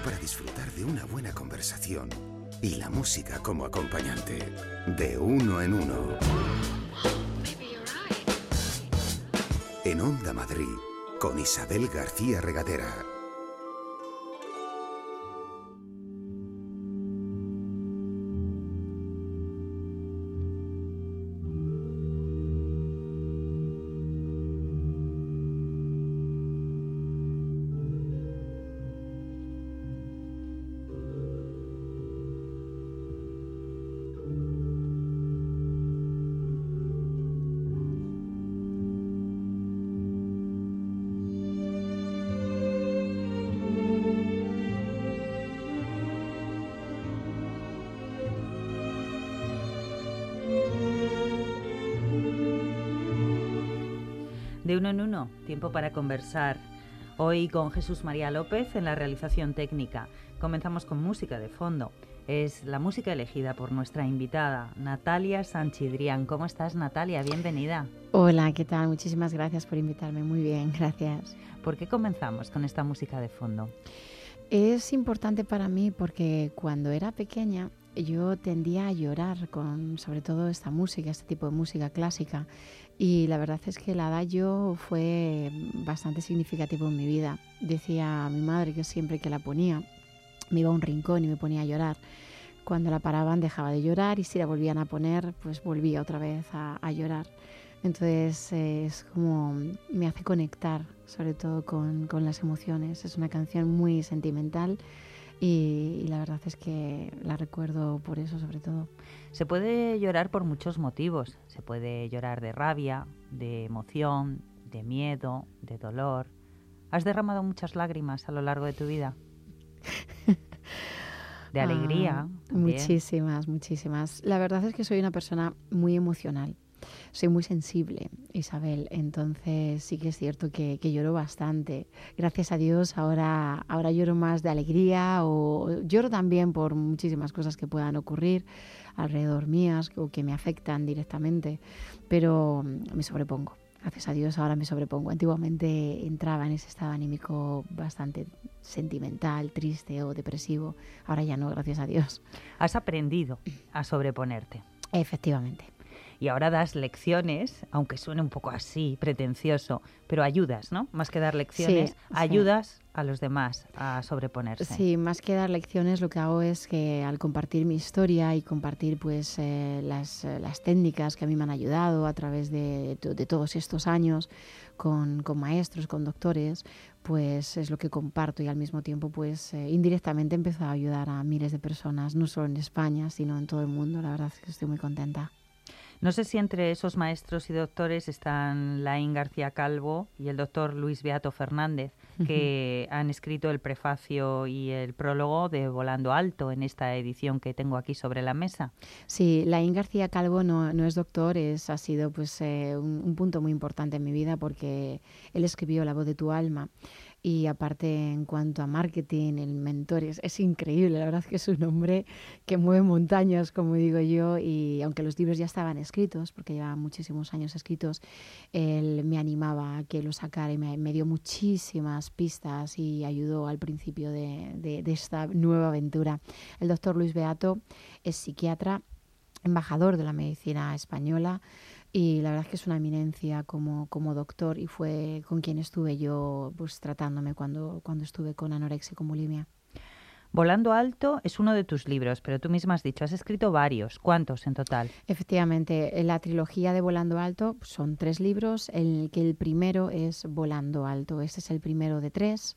Tiempo para disfrutar de una buena conversación y la música como acompañante. De uno en uno. En Onda Madrid, con Isabel García Regadera. Tiempo para conversar. Hoy con Jesús María López en la realización técnica. Comenzamos con música de fondo. Es la música elegida por nuestra invitada, Natalia Sanchidrián. ¿Cómo estás, Natalia? Bienvenida. Hola, ¿qué tal? Muchísimas gracias por invitarme. Muy bien, gracias. ¿Por qué comenzamos con esta música de fondo? Es importante para mí porque cuando era pequeña yo tendía a llorar con sobre todo esta música, este tipo de música clásica. Y la verdad es que el adagio fue bastante significativo en mi vida. Decía mi madre que siempre que la ponía me iba a un rincón y me ponía a llorar. Cuando la paraban dejaba de llorar y si la volvían a poner pues volvía otra vez a, a llorar. Entonces eh, es como me hace conectar sobre todo con, con las emociones. Es una canción muy sentimental y, y, la verdad es que la recuerdo por eso sobre todo. Se puede llorar por muchos motivos. Se puede llorar de rabia, de emoción, de miedo, de dolor. ¿Has derramado muchas lágrimas a lo largo de tu vida? De alegría. Ah, muchísimas, muchísimas. La verdad es que soy una persona muy emocional. Soy muy sensible, Isabel, entonces sí que es cierto que, que, lloro bastante. Gracias a Dios ahora, ahora lloro más de alegría o lloro también por muchísimas cosas que puedan ocurrir alrededor mías o que me afectan directamente, pero me sobrepongo. Gracias a Dios ahora me sobrepongo. Antiguamente entraba en ese estado anímico bastante sentimental, triste o depresivo. Ahora ya no, gracias a Dios. Has aprendido a sobreponerte. Efectivamente y ahora das lecciones, aunque suene un poco así, pretencioso, pero ayudas, ¿no? Más que dar lecciones, sí, ayudas sí. a los demás a sobreponerse. Sí, más que dar lecciones, lo que hago es que al compartir mi historia y compartir pues eh, las, las, técnicas que a mí me han ayudado a través de, de, de todos estos años con, con, maestros, con doctores, pues es lo que comparto y al mismo tiempo pues eh, indirectamente he empezado a ayudar a miles de personas, no solo en España, sino en todo el mundo. La verdad es que estoy muy contenta. No sé si entre esos maestros y doctores están Laín García Calvo y el doctor Luis Beato Fernández, que uh -huh. han escrito el prefacio y el prólogo de Volando Alto en esta edición que tengo aquí sobre la mesa. Sí, Laín García Calvo no, no es doctor, es, ha sido pues, eh, un, un punto muy importante en mi vida porque él escribió La voz de tu alma y aparte en cuanto a marketing, el mentor es, es, increíble, la verdad que es un hombre que mueve montañas, como digo yo, y aunque los libros ya estaban escritos, porque lleva muchísimos años escritos, él me animaba a que lo sacara y me, dio muchísimas pistas y ayudó al principio de esta nueva aventura. El doctor Luis Beato es psiquiatra, embajador de la medicina española, y la verdad es que es una eminencia como, como doctor y fue con quien estuve yo pues tratándome cuando, cuando estuve con anorexia y con bulimia. Volando Alto es uno de tus libros, pero tú misma has dicho, has escrito varios. ¿Cuántos en total? Efectivamente, la trilogía de Volando Alto son tres libros, el que el primero es Volando Alto. Este es el primero de tres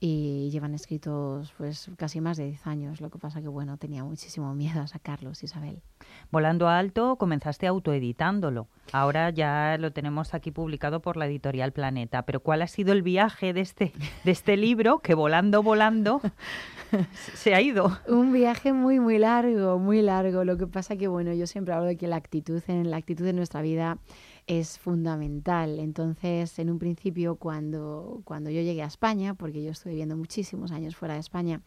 y llevan escritos pues casi más de 10 años. Lo que pasa que bueno, tenía muchísimo miedo a sacarlos, Isabel. Volando Alto comenzaste autoeditándolo. Ahora ya lo tenemos aquí publicado por la editorial Planeta. Pero ¿cuál ha sido el viaje de este, de este libro que volando, volando se ha ido? Un viaje muy, muy largo, muy largo. Lo que pasa que bueno, yo siempre hablo de que la actitud en la actitud de nuestra vida es fundamental. Entonces, en un principio, cuando, cuando yo llegué a España, porque yo estuve viviendo muchísimos años fuera de España,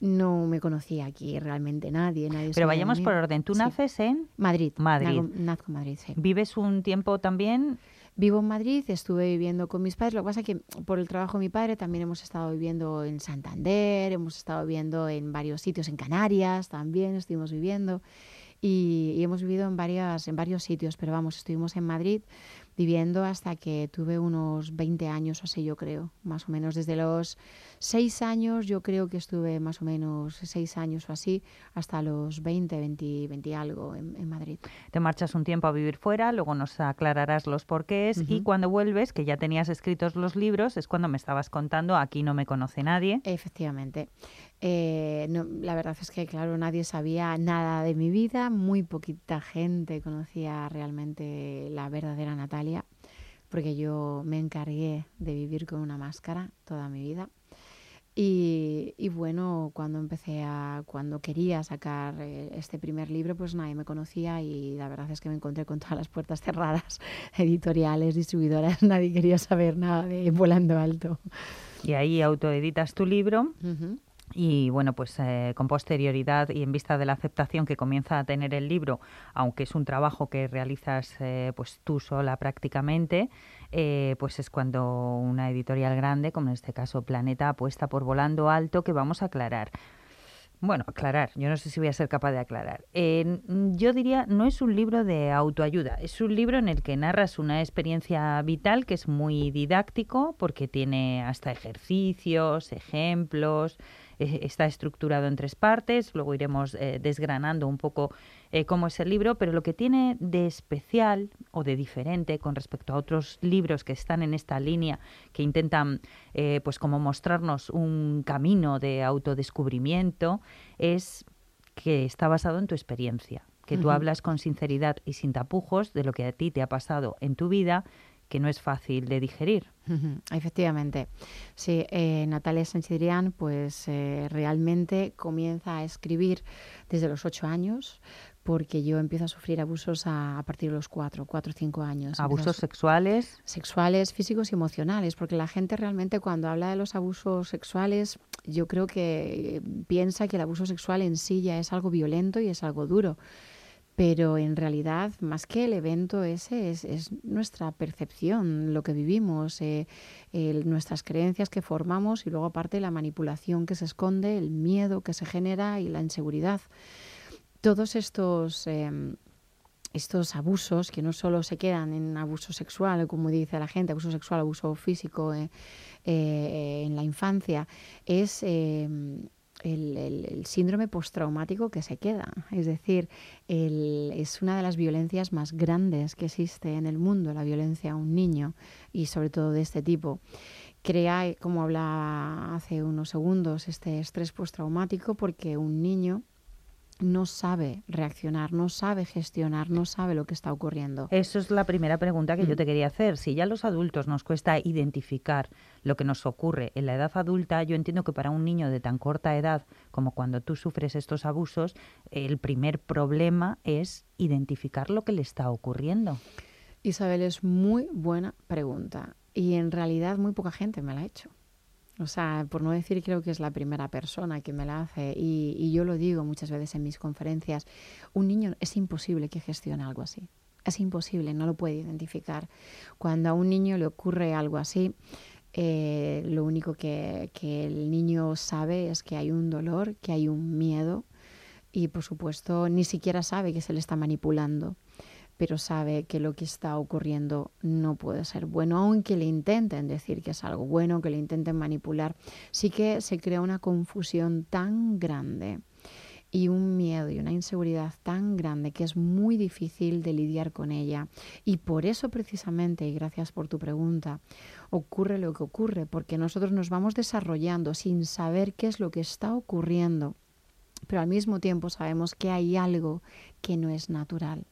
no me conocía aquí realmente nadie. nadie Pero vayamos por orden. ¿Tú sí. naces en Madrid? Madrid. Nazco en Madrid, sí. ¿Vives un tiempo también Vivo en Madrid, estuve viviendo con mis padres. Lo que pasa es que por el trabajo de mi padre también hemos estado viviendo en Santander, hemos estado viviendo en varios sitios, en Canarias también estuvimos viviendo y, y hemos vivido en, varias, en varios sitios, pero vamos, estuvimos en Madrid viviendo hasta que tuve unos 20 años o así, yo creo, más o menos. Desde los 6 años, yo creo que estuve más o menos 6 años o así, hasta los 20, 20, 20 algo en, Madrid. Te marchas un tiempo a vivir fuera, luego nos aclararás los porqués y cuando vuelves, que ya tenías escritos los libros, es cuando me estabas contando, aquí no me conoce nadie. Efectivamente. Eh, la verdad es que, claro, nadie sabía nada de mi vida, muy poquita gente conocía realmente la verdadera Natalia, porque yo me encargué de vivir con una máscara toda mi vida. Y, bueno, cuando empecé a, cuando quería sacar eh, este primer libro, pues nadie me conocía y la verdad es que me encontré con todas las puertas cerradas, editoriales, distribuidoras, nadie quería saber nada de Volando Alto. Y ahí autoeditas tu libro. Y bueno, pues eh, con posterioridad y en vista de la aceptación que comienza a tener el libro, aunque es un trabajo que realizas eh, pues tú sola prácticamente, eh, pues es cuando una editorial grande, como en este caso Planeta, apuesta por Volando Alto, que vamos a aclarar. Bueno, aclarar, yo no sé si voy a ser capaz de aclarar. yo diría, no es un libro de autoayuda, es un libro en el que narras una experiencia vital que es muy didáctico porque tiene hasta ejercicios, ejemplos, eh, está estructurado en tres partes, luego iremos eh, desgranando un poco eh, cómo es el libro, pero lo que tiene de especial o de diferente con respecto a otros libros que están en esta línea, que intentan pues como mostrarnos un camino de autodescubrimiento, es que está basado en tu experiencia, que tú hablas con sinceridad y sin tapujos de lo que a ti te ha pasado en tu vida que no es fácil de digerir. Efectivamente. Sí, eh, Natalia Sanchidrián pues eh, realmente comienza a escribir desde los ocho años porque yo empiezo a sufrir abusos a, partir de los cuatro, cuatro o cinco años. ¿Abusos sexuales? Sexuales, físicos y emocionales, porque la gente realmente cuando habla de los abusos sexuales, yo creo que piensa que el abuso sexual en sí ya es algo violento y es algo duro pero en realidad más que el evento ese es, nuestra percepción, lo que vivimos, eh, nuestras creencias que formamos y luego aparte la manipulación que se esconde, el miedo que se genera y la inseguridad. Todos estos... Em, estos abusos que no solo se quedan en abuso sexual, como dice la gente, abuso sexual, abuso físico eh, eh, en la infancia, es em, el, síndrome postraumático que se queda. Es decir, es una de las violencias más grandes que existe en el mundo, la violencia a un niño y sobre todo de este tipo. Crea, como hablaba hace unos segundos, este estrés postraumático porque un niño no sabe reaccionar, no sabe gestionar, no sabe lo que está ocurriendo. Eso es la primera pregunta que yo mm. te quería hacer. Si ya a los adultos nos cuesta identificar lo que nos ocurre en la edad adulta, yo entiendo que para un niño de tan corta edad como cuando tú sufres estos abusos, el primer problema es identificar lo que le está ocurriendo. Isabel, es muy buena pregunta y en realidad muy poca gente me la ha hecho. O sea, por no decir, creo que es la primera persona que me la hace. Y, yo lo digo muchas veces en mis conferencias. Un niño es imposible que gestione algo así. Es imposible, no lo puede identificar. Cuando a un niño le ocurre algo así, eh, lo único que, que el niño sabe es que hay un dolor, que hay un miedo y por supuesto ni siquiera sabe que se le está manipulando pero sabe que lo que está ocurriendo no puede ser bueno, aunque le intenten decir que es algo bueno, que le intenten manipular, sí que se crea una confusión tan grande y un miedo y una inseguridad tan grande que es muy difícil de lidiar con ella. Y por eso precisamente, y gracias por tu pregunta, ocurre lo que ocurre, porque nosotros nos vamos desarrollando sin saber qué es lo que está ocurriendo, pero al mismo tiempo sabemos que hay algo que no es natural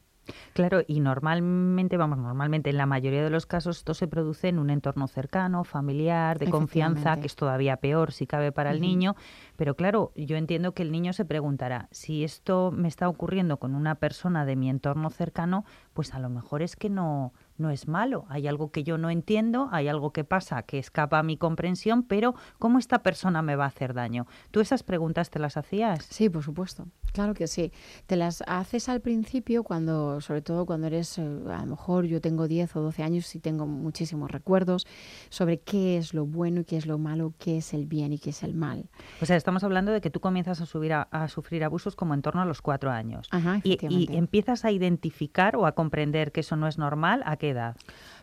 Claro, y normalmente, vamos, normalmente en la mayoría de los casos esto se produce en un entorno cercano, familiar, de confianza, que es todavía peor si cabe para el niño. Pero claro, yo entiendo que el niño se preguntará, si esto me está ocurriendo con una persona de mi entorno cercano, pues a lo mejor es que no, no es malo, hay algo que yo no entiendo, hay algo que pasa que escapa a mi comprensión, pero ¿cómo esta persona me va a hacer daño? ¿Tú esas preguntas te las hacías? Sí, por supuesto. Claro que sí. Te las haces al principio cuando, sobre todo cuando eres, eh, a lo mejor yo tengo 10 o 12 años y tengo muchísimos recuerdos sobre qué es lo bueno y qué es lo malo, qué es el bien y qué es el mal. O sea, estamos hablando de que tú comienzas a, subir a, sufrir abusos como en torno a los cuatro años. Ajá, y, y empiezas a identificar o a comprender que eso no es normal, ¿a edad?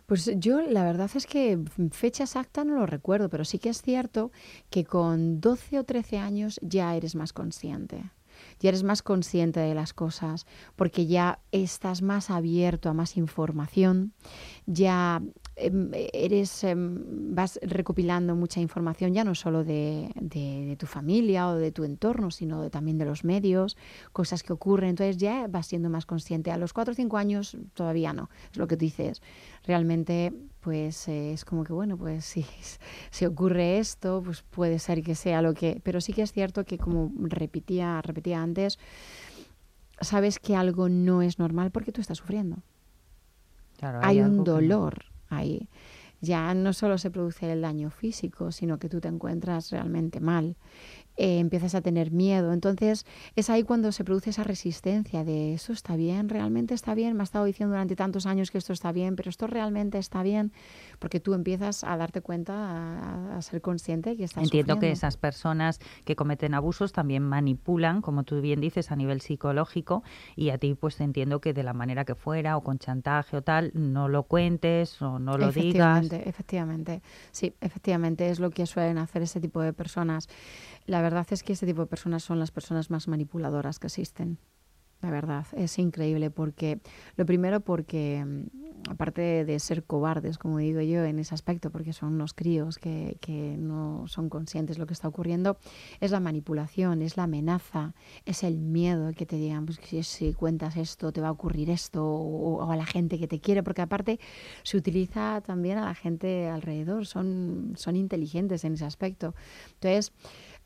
Pues yo la verdad es que fecha exacta no lo recuerdo, pero sí que es cierto que con 12 o 13 años ya eres más consciente ya eres más consciente de las cosas, porque ya estás más abierto a más información, ya eres, em, vas recopilando mucha información, ya no solo de, tu familia o de tu entorno, sino también de los medios, cosas que ocurren, entonces ya vas siendo más consciente. A los 4 o 5 años todavía no, es lo que tú dices. Realmente pues eh, es como que, bueno, pues si, si ocurre esto, pues puede ser que sea lo que... Pero sí que es cierto que, como repetía, repetía antes, sabes que algo no es normal porque tú estás sufriendo. hay, un dolor ahí. Ya no solo se produce el daño físico, sino que tú te encuentras realmente mal. Eh, empiezas a tener miedo. Entonces es ahí cuando se produce esa resistencia de eso está bien, realmente está bien, me ha estado diciendo durante tantos años que esto está bien, pero esto realmente está bien, porque tú empiezas a darte cuenta, a, ser consciente que estás Entiendo que esas personas que cometen abusos también manipulan, como tú bien dices, a nivel psicológico y a ti pues entiendo que de la manera que fuera o con chantaje o tal, no lo cuentes o no lo digas. Efectivamente, sí, efectivamente es lo que suelen hacer ese tipo de personas. La verdad es que este tipo de personas son las personas más manipuladoras que existen. La verdad, es increíble porque, lo primero porque, mm, aparte de ser cobardes, como digo yo, en ese aspecto, porque son unos críos que, que no son conscientes de lo que está ocurriendo, es la manipulación, es la amenaza, es el miedo que te digan, pues si, cuentas esto te va a ocurrir esto, o, o, a la gente que te quiere, porque aparte se utiliza también a la gente alrededor, son, son inteligentes en ese aspecto. Entonces,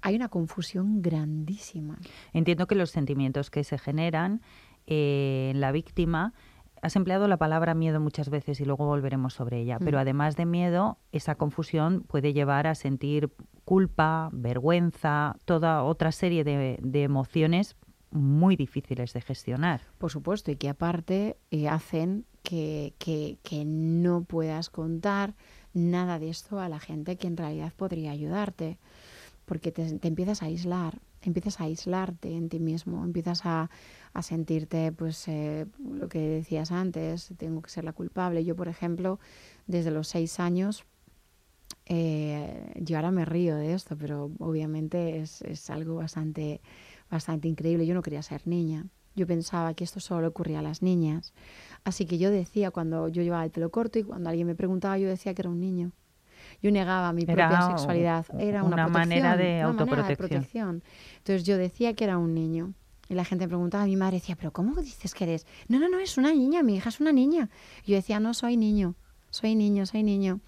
hay una confusión grandísima. Entiendo que los sentimientos que se generan eh, en la víctima Has empleado la palabra miedo muchas veces y luego volveremos sobre ella, pero mm. además de miedo, esa confusión puede llevar a sentir culpa, vergüenza, toda otra serie de, emociones muy difíciles de gestionar. Por supuesto, y que aparte eh, hacen que, que, que no puedas contar nada de esto a la gente que en realidad podría ayudarte porque te, empiezas a aislar, empiezas a aislarte en ti mismo, empiezas a, a sentirte, pues, eh, lo que decías antes, tengo que ser la culpable. Yo, por ejemplo, desde los seis años, eh, yo ahora me río de esto, pero obviamente es, es algo bastante, bastante increíble. Yo no quería ser niña. Yo pensaba que esto solo ocurría a las niñas. Así que yo decía, cuando yo llevaba el pelo corto y cuando alguien me preguntaba, yo decía que era un niño yo negaba mi propia sexualidad. Era una, manera de autoprotección. Entonces yo decía que era un niño. Y la gente me preguntaba, mi madre decía, ¿pero cómo dices que eres? No, no, no, es una niña, mi hija es una niña. yo decía, no, soy niño, soy niño, soy niño.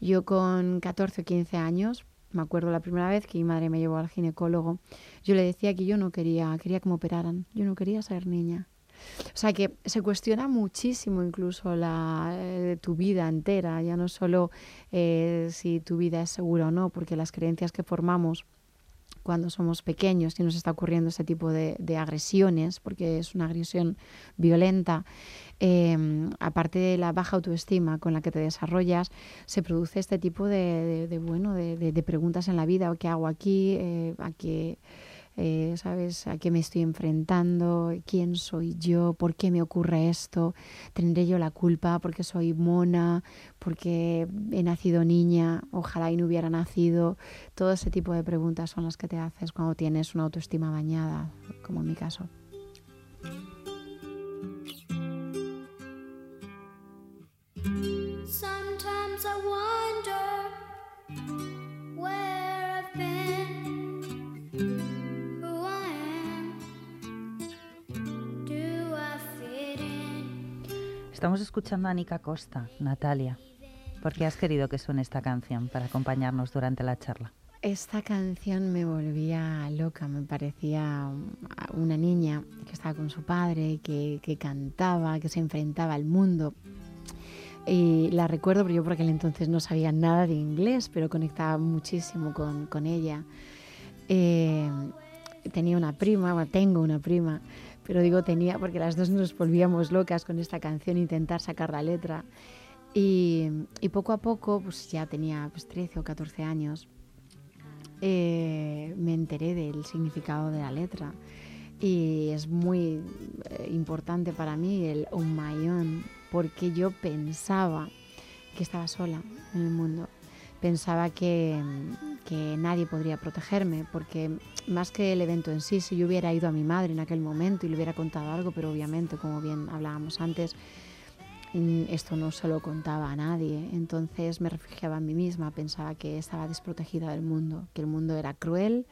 Yo con 14 o 15 años, me acuerdo la primera vez que mi madre me llevó al ginecólogo, yo le decía que yo no quería, quería que me operaran, yo no quería ser niña. O sea que se cuestiona muchísimo incluso la, eh, tu vida entera, ya no solo eh, si tu vida es segura o no, porque las creencias que formamos cuando somos pequeños y nos está ocurriendo ese tipo de, agresiones, porque es una agresión violenta, em, aparte de la baja autoestima con la que te desarrollas, se produce este tipo de, bueno, de, preguntas en la vida, ¿qué hago aquí? Eh, ¿A qué...? Eh, ¿sabes? ¿A qué me estoy enfrentando? ¿Quién soy yo? ¿Por qué me ocurre esto? ¿Tendré yo la culpa porque soy mona? ¿Porque he nacido niña? Ojalá y no hubiera nacido. Todo ese tipo de preguntas son las que te haces cuando tienes una autoestima dañada, como en mi caso. Estamos escuchando a Nica Costa, Natalia. ¿Por qué has querido que suene esta canción para acompañarnos durante la charla? Esta canción me volvía loca, me parecía una niña que estaba con su padre, que, que cantaba, que se enfrentaba al mundo. Y la recuerdo, pero yo por aquel entonces no sabía nada de inglés, pero conectaba muchísimo con, con ella. Eh, tenía una prima, bueno, tengo una prima, pero digo tenía porque las dos nos volvíamos locas con esta canción, intentar sacar la letra. Y, poco a poco, pues ya tenía pues, 13 o 14 años, eh, me enteré del significado de la letra. Y es muy eh, importante para mí el My Own, porque yo pensaba que estaba sola en el mundo. Pensaba que, que nadie podría protegerme, porque más que el evento en sí, si yo hubiera ido a mi madre en aquel momento y le hubiera contado algo, pero obviamente, como bien hablábamos antes, mm, esto no se lo contaba a nadie. Entonces me refugiaba en mí misma, pensaba que estaba desprotegida del mundo, que el mundo era cruel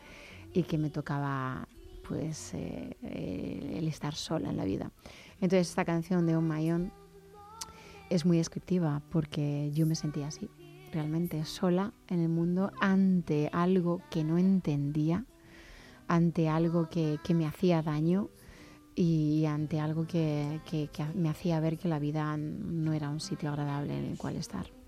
y que me tocaba pues eh, el estar sola en la vida. Entonces esta canción de On My es muy descriptiva porque yo me sentía así, realmente sola en el mundo ante algo que no entendía, ante algo que, que me hacía daño y ante algo que, que, que me hacía ver que la vida no era un sitio agradable en el cual estar.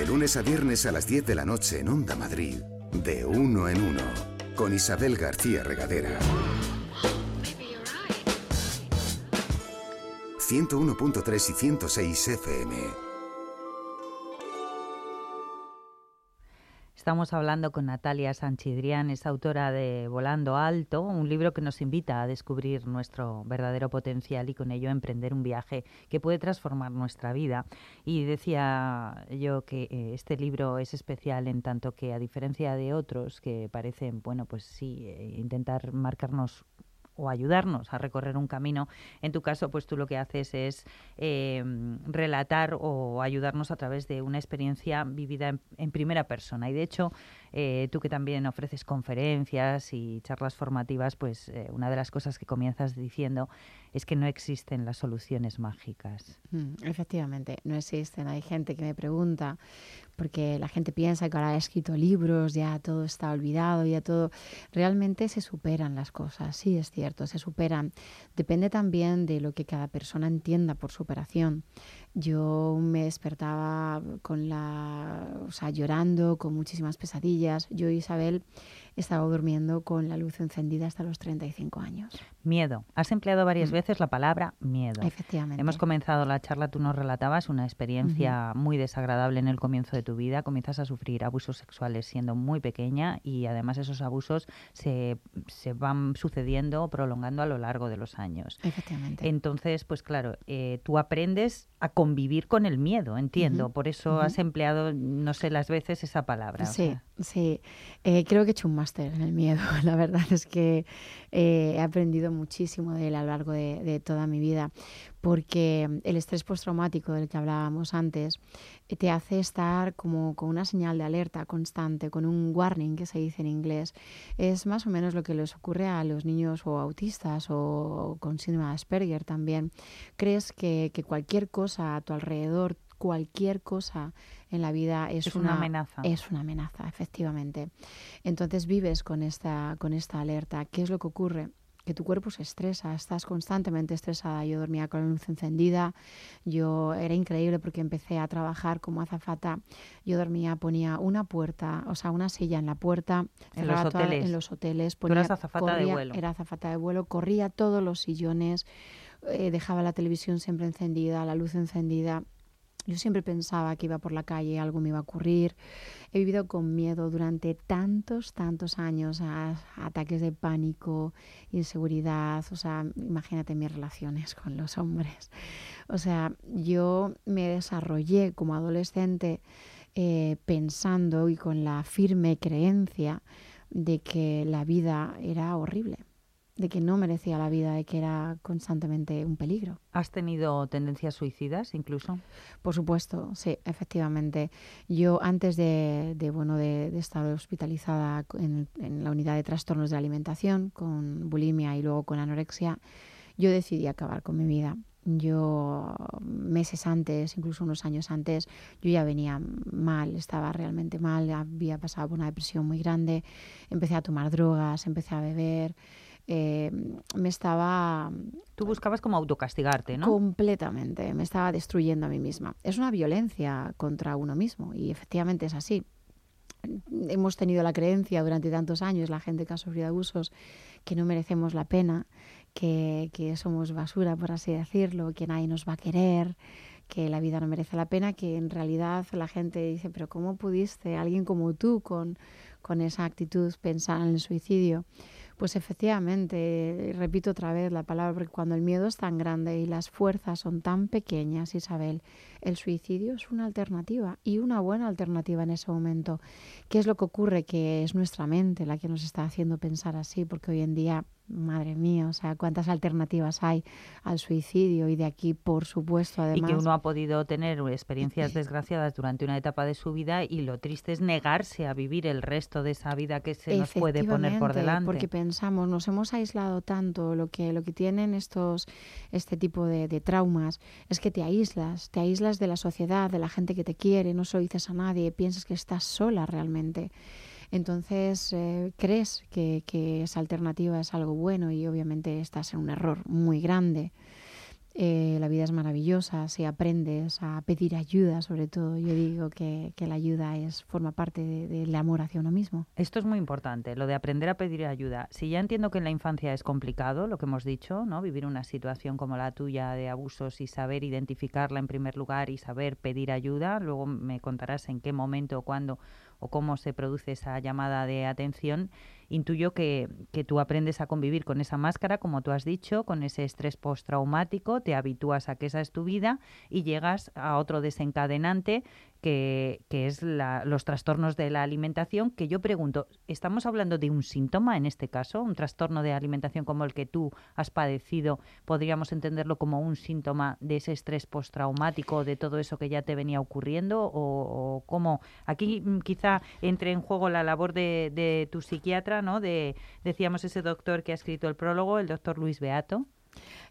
De lunes a viernes a las 10 de la noche en Onda Madrid, de uno en uno, con Isabel García Regadera. 101.3 y 106 FM. Estamos hablando con Natalia Sanchidrián, es autora de Volando Alto, un libro que nos invita a descubrir nuestro verdadero potencial y con ello emprender un viaje que puede transformar nuestra vida. Y decía yo que eh, este libro es especial en tanto que, a diferencia de otros que parecen, bueno, pues sí, eh, intentar marcarnos o ayudarnos a recorrer un camino. En tu caso, pues tú lo que haces es eh, relatar o ayudarnos a través de una experiencia vivida en, en primera persona. Y de hecho, eh, tú que también ofreces conferencias y charlas formativas, pues eh, una de las cosas que comienzas diciendo es que no existen las soluciones mágicas. Mm, efectivamente, no existen. Hay gente que me pregunta, porque la gente piensa que ahora he escrito libros, ya todo está olvidado, ya todo... Realmente se superan las cosas, sí es cierto, se superan. Depende también de lo que cada persona entienda por superación. Yo me despertaba con la, o sea, llorando, con muchísimas pesadillas. Yo, Isabel, estaba durmiendo con la luz encendida hasta los 35 años. Miedo. Has empleado varias Mm. veces la palabra miedo. Efectivamente. Hemos comenzado la charla, tú nos relatabas una experiencia muy desagradable en el comienzo de tu vida. Comienzas a sufrir abusos sexuales siendo muy pequeña y además esos abusos se, se van sucediendo, prolongando a lo largo de los años. Efectivamente. Entonces, pues claro, eh, tú aprendes a convivir con el miedo, entiendo. Por eso has empleado, no sé las veces, esa palabra. o Sí, sea. Sí, eh, creo que he hecho un máster en el miedo. La verdad es que eh, he aprendido muchísimo de él a lo largo de, de toda mi vida, porque el estrés postraumático del que hablábamos antes eh, te hace estar como con una señal de alerta constante, con un warning que se dice en inglés. Es más o menos lo que les ocurre a los niños o autistas o con síndrome de Asperger también. Crees que, que cualquier cosa a tu alrededor cualquier cosa en la vida es, Es una amenaza. Es una amenaza, efectivamente. Entonces vives con esta, con esta alerta. ¿Qué es lo que ocurre? Que tu cuerpo se estresa, estás constantemente estresada. Yo dormía con la luz encendida, yo era increíble porque empecé a trabajar como azafata. Yo dormía, ponía una puerta, o sea, una silla en la puerta, En los toda- hoteles. en los hoteles. Tú eras azafata de vuelo. Era azafata de vuelo, corría todos los sillones, eh, dejaba la televisión siempre encendida, la luz encendida. Yo siempre pensaba que iba por la calle, algo me iba a ocurrir. He vivido con miedo durante tantos, tantos años, a, ataques de pánico, inseguridad. O sea, imagínate mis relaciones con los hombres. O sea, yo me desarrollé como adolescente eh, pensando y con la firme creencia de que la vida era horrible, de que no merecía la vida, de que era constantemente un peligro. ¿Has tenido tendencias suicidas incluso? Por supuesto, sí, efectivamente. Yo antes de, de, bueno de, de estar hospitalizada en, en la unidad de trastornos de la alimentación con bulimia y luego con anorexia, yo decidí acabar con mi vida. Yo meses antes, incluso unos años antes, yo ya venía mal, estaba realmente mal, había pasado por una depresión muy grande, empecé a tomar drogas, empecé a beber, eh, me estaba Tú buscabas como autocastigarte, ¿no? Completamente, me estaba destruyendo a mí misma. Es una violencia contra uno mismo y efectivamente es así. Hemos tenido la creencia durante tantos años, la gente que ha sufrido abusos, que no merecemos la pena, que, que somos basura, por así decirlo, que nadie nos va a querer, que la vida no merece la pena, que en realidad la gente dice, pero ¿cómo pudiste, alguien como tú, con, con esa actitud, pensar en el suicidio? Pues efectivamente, repito otra vez la palabra, porque cuando el miedo es tan grande y las fuerzas son tan pequeñas, Isabel, el suicidio es una alternativa y una buena alternativa en ese momento. ¿Qué es lo que ocurre? Que es nuestra mente la que nos está haciendo pensar así, porque hoy en día, madre mía, o sea, cuántas alternativas hay al suicidio y de aquí, por supuesto, Y además... que uno ha podido tener experiencias desgraciadas durante una etapa de su vida y lo triste es negarse a vivir el resto de esa vida que se nos puede poner por delante. Porque pensamos, nos hemos aislado tanto, lo que, lo que tienen estos, este tipo de, de traumas es que te aíslas, te aíslas de la sociedad, de la gente que te quiere, no lo dices a nadie, piensas que estás sola realmente. Entonces eh, crees que, que esa alternativa es algo bueno y obviamente estás en un error muy grande. Eh, la vida es maravillosa si aprendes a pedir ayuda, sobre todo. Yo digo que, que la ayuda es forma parte de- del amor hacia uno mismo. Esto es muy importante, lo de aprender a pedir ayuda. Si ya entiendo que en la infancia es complicado, lo que hemos dicho, ¿no? Vivir una situación como la tuya de abusos y saber identificarla en primer lugar y saber pedir ayuda, luego me contarás en qué momento, cuándo o cómo se produce esa llamada de atención. Intuyo que, que tú aprendes a convivir con esa máscara, como tú has dicho, con ese estrés postraumático, te habitúas a que esa es tu vida y llegas a otro desencadenante que, que es la- los trastornos de la alimentación, que yo pregunto, ¿estamos hablando de un síntoma en este caso? ¿Un trastorno de alimentación como el que tú has padecido? ¿Podríamos entenderlo como un síntoma de ese estrés postraumático, de todo eso que ya te venía ocurriendo? ¿O, o cómo? Aquí mm, quizá entre en juego la labor de, de tu psiquiatra, ¿no? De, decíamos ese doctor que ha escrito el prólogo, el doctor Luis Beato.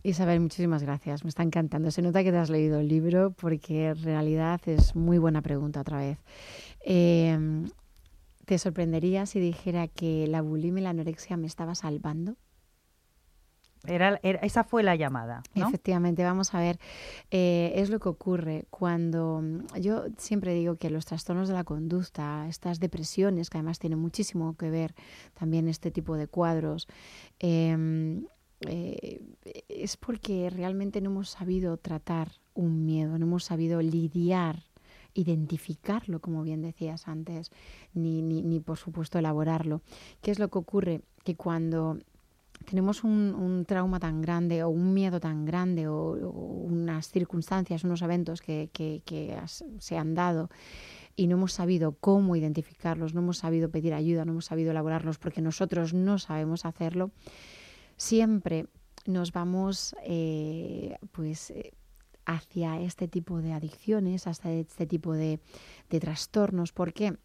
Isabel, muchísimas gracias. Me está encantando. Se nota que te has leído el libro porque en realidad es muy buena pregunta otra vez. Eh, ¿Te sorprendería si dijera que la bulimia y la anorexia me estaba salvando? Era, era- esa fue la llamada, ¿no? Efectivamente, vamos a ver, eh, es lo que ocurre cuando mm, yo siempre digo que los trastornos de la conducta, estas depresiones, que además tienen muchísimo que ver también este tipo de cuadros, em, eh, es porque realmente no hemos sabido tratar un miedo, no hemos sabido lidiar identificarlo, como bien decías antes, ni, ni, ni por supuesto elaborarlo. ¿Qué es lo que ocurre? Que cuando tenemos un, trauma tan grande o un miedo tan grande o, unas circunstancias, unos eventos que, que- se han dado y no hemos sabido cómo identificarlos, no hemos sabido pedir ayuda, no hemos sabido elaborarlos porque nosotros no sabemos hacerlo, siempre nos vamos eh, pues eh, hacia este tipo de adicciones, hasta este tipo de, trastornos. ¿Por qué?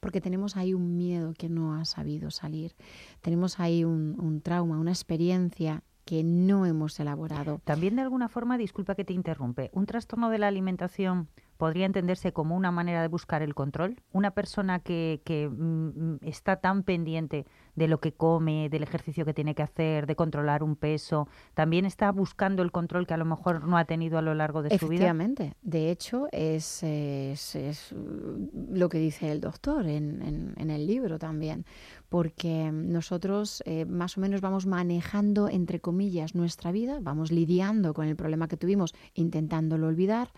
Porque tenemos ahí un miedo que no ha sabido salir. Tenemos ahí un, un trauma, una experiencia que no hemos elaborado. También de alguna forma, disculpa que te interrumpe, un trastorno de la alimentación podría entenderse como una manera de buscar el control. Una persona que, que mm, está tan pendiente de lo que come, del ejercicio que tiene que hacer, de controlar un peso, también está buscando el control que a lo mejor no ha tenido a lo largo de su vida. Efectivamente. De hecho, es, mm, lo que dice el doctor en el libro también, porque nosotros eh, más o menos vamos manejando, entre comillas, nuestra vida, vamos lidiando con el problema que tuvimos, intentándolo olvidar,